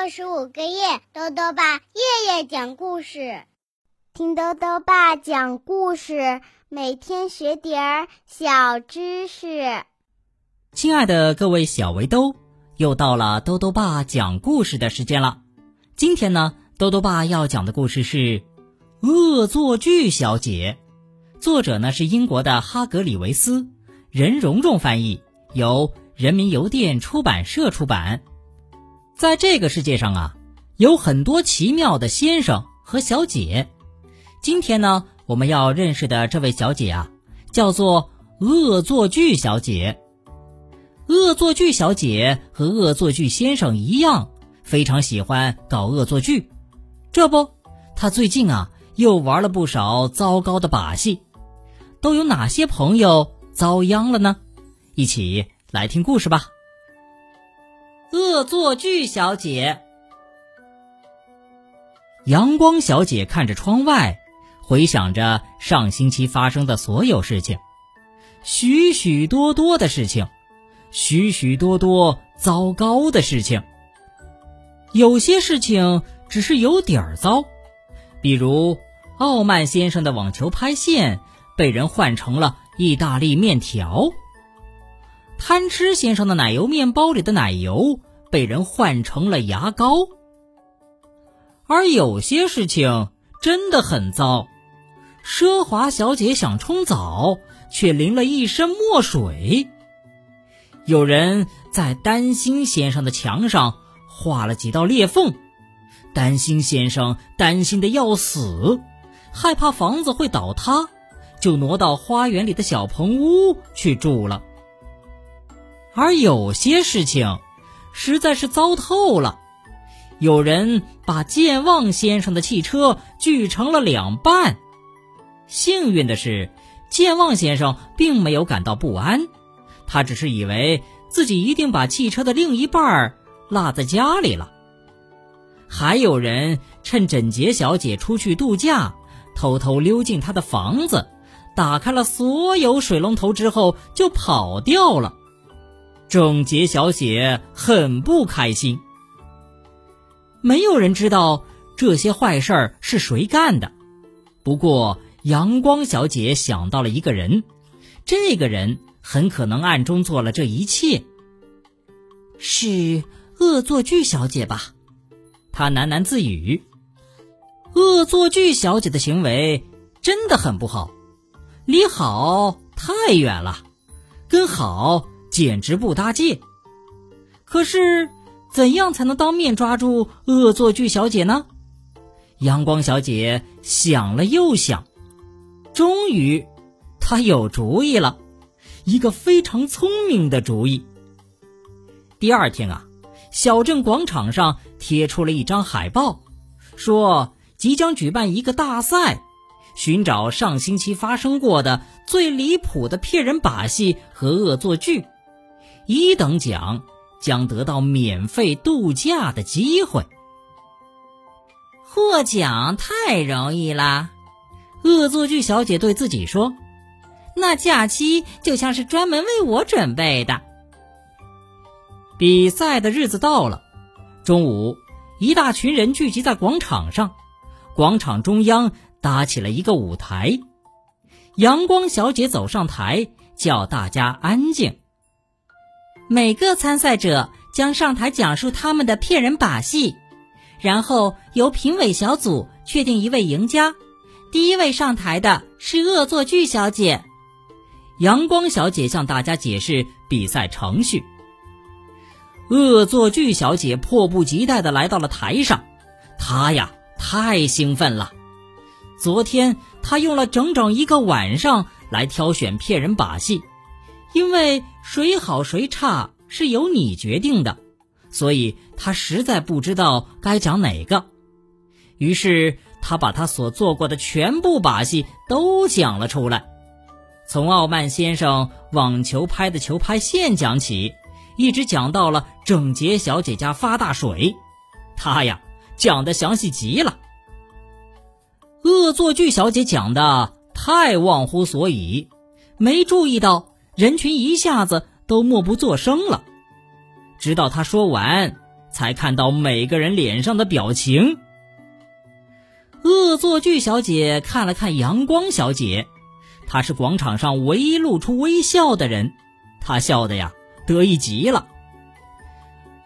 六十五个夜，豆豆爸夜夜讲故事，听豆豆爸讲故事，每天学点儿小知识。亲爱的各位小围兜，又到了豆豆爸讲故事的时间了。今天呢，豆豆爸要讲的故事是《恶作剧小姐》，作者呢是英国的哈格里维斯，任蓉蓉翻译，由人民邮电出版社出版。在这个世界上啊，有很多奇妙的先生和小姐。今天呢，我们要认识的这位小姐啊，叫做恶作剧小姐。恶作剧小姐和恶作剧先生一样，非常喜欢搞恶作剧。这不，她最近啊，又玩了不少糟糕的把戏。都有哪些朋友遭殃了呢？一起来听故事吧。恶作剧小姐，阳光小姐看着窗外，回想着上星期发生的所有事情，许许多多的事情，许许多多糟糕的事情。有些事情只是有点儿糟，比如傲慢先生的网球拍线被人换成了意大利面条。贪吃先生的奶油面包里的奶油被人换成了牙膏，而有些事情真的很糟。奢华小姐想冲澡，却淋了一身墨水。有人在担心先生的墙上画了几道裂缝，担心先生担心的要死，害怕房子会倒塌，就挪到花园里的小棚屋去住了。而有些事情，实在是糟透了。有人把健忘先生的汽车锯成了两半。幸运的是，健忘先生并没有感到不安，他只是以为自己一定把汽车的另一半落在家里了。还有人趁整洁小姐出去度假，偷偷溜进她的房子，打开了所有水龙头之后就跑掉了。整洁小姐很不开心。没有人知道这些坏事儿是谁干的，不过阳光小姐想到了一个人，这个人很可能暗中做了这一切。是恶作剧小姐吧？她喃喃自语。恶作剧小姐的行为真的很不好，离好太远了，跟好。简直不搭界。可是，怎样才能当面抓住恶作剧小姐呢？阳光小姐想了又想，终于，她有主意了，一个非常聪明的主意。第二天啊，小镇广场上贴出了一张海报，说即将举办一个大赛，寻找上星期发生过的最离谱的骗人把戏和恶作剧。一等奖将得到免费度假的机会。获奖太容易啦，恶作剧小姐对自己说：“那假期就像是专门为我准备的。”比赛的日子到了，中午，一大群人聚集在广场上，广场中央搭起了一个舞台。阳光小姐走上台，叫大家安静。每个参赛者将上台讲述他们的骗人把戏，然后由评委小组确定一位赢家。第一位上台的是恶作剧小姐。阳光小姐向大家解释比赛程序。恶作剧小姐迫不及待地来到了台上，她呀太兴奋了。昨天她用了整整一个晚上来挑选骗人把戏。因为谁好谁差是由你决定的，所以他实在不知道该讲哪个。于是他把他所做过的全部把戏都讲了出来，从傲慢先生网球拍的球拍线讲起，一直讲到了整洁小姐家发大水。他呀讲的详细极了。恶作剧小姐讲的太忘乎所以，没注意到。人群一下子都默不作声了，直到他说完，才看到每个人脸上的表情。恶作剧小姐看了看阳光小姐，她是广场上唯一露出微笑的人，她笑的呀得意极了。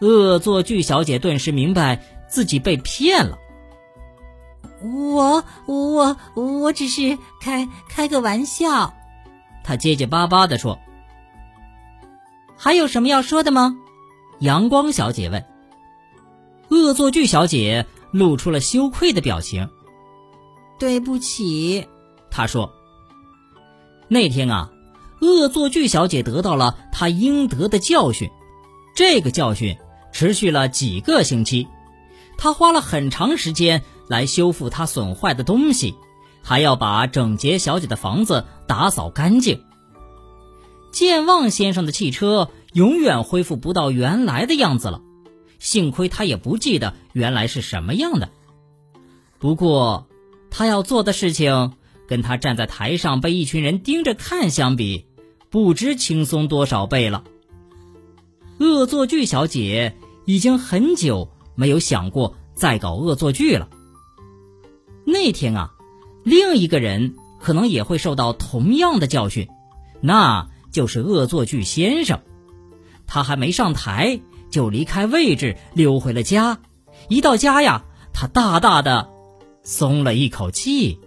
恶作剧小姐顿时明白自己被骗了。我我我只是开开个玩笑，她结结巴巴的说。还有什么要说的吗？阳光小姐问。恶作剧小姐露出了羞愧的表情。对不起，她说。那天啊，恶作剧小姐得到了她应得的教训。这个教训持续了几个星期，她花了很长时间来修复她损坏的东西，还要把整洁小姐的房子打扫干净。健忘先生的汽车永远恢复不到原来的样子了，幸亏他也不记得原来是什么样的。不过，他要做的事情跟他站在台上被一群人盯着看相比，不知轻松多少倍了。恶作剧小姐已经很久没有想过再搞恶作剧了。那天啊，另一个人可能也会受到同样的教训，那。就是恶作剧先生，他还没上台就离开位置溜回了家。一到家呀，他大大的松了一口气。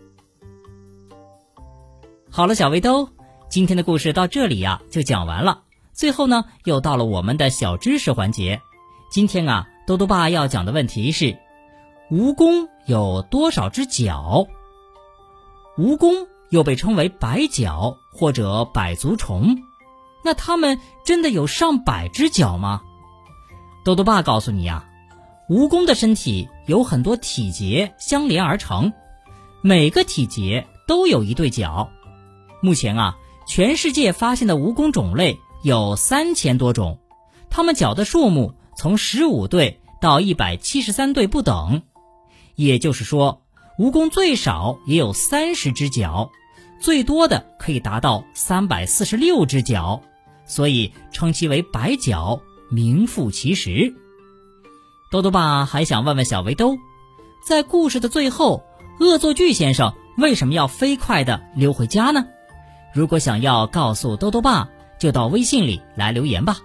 好了，小围兜，今天的故事到这里呀就讲完了。最后呢，又到了我们的小知识环节。今天啊，多多爸要讲的问题是：蜈蚣有多少只脚？蜈蚣。又被称为百脚或者百足虫，那它们真的有上百只脚吗？豆豆爸告诉你呀，蜈蚣的身体有很多体节相连而成，每个体节都有一对脚。目前啊，全世界发现的蜈蚣种类有三千多种，它们脚的数目从十五对到一百七十三对不等，也就是说。蜈蚣最少也有三十只脚，最多的可以达到三百四十六只脚，所以称其为百脚，名副其实。豆豆爸还想问问小围兜，在故事的最后，恶作剧先生为什么要飞快的溜回家呢？如果想要告诉豆豆爸，就到微信里来留言吧，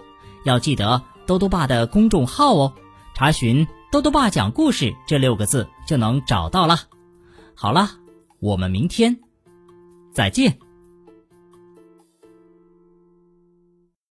要记得豆豆爸的公众号哦，查询“豆豆爸讲故事”这六个字就能找到了。好了，我们明天再见。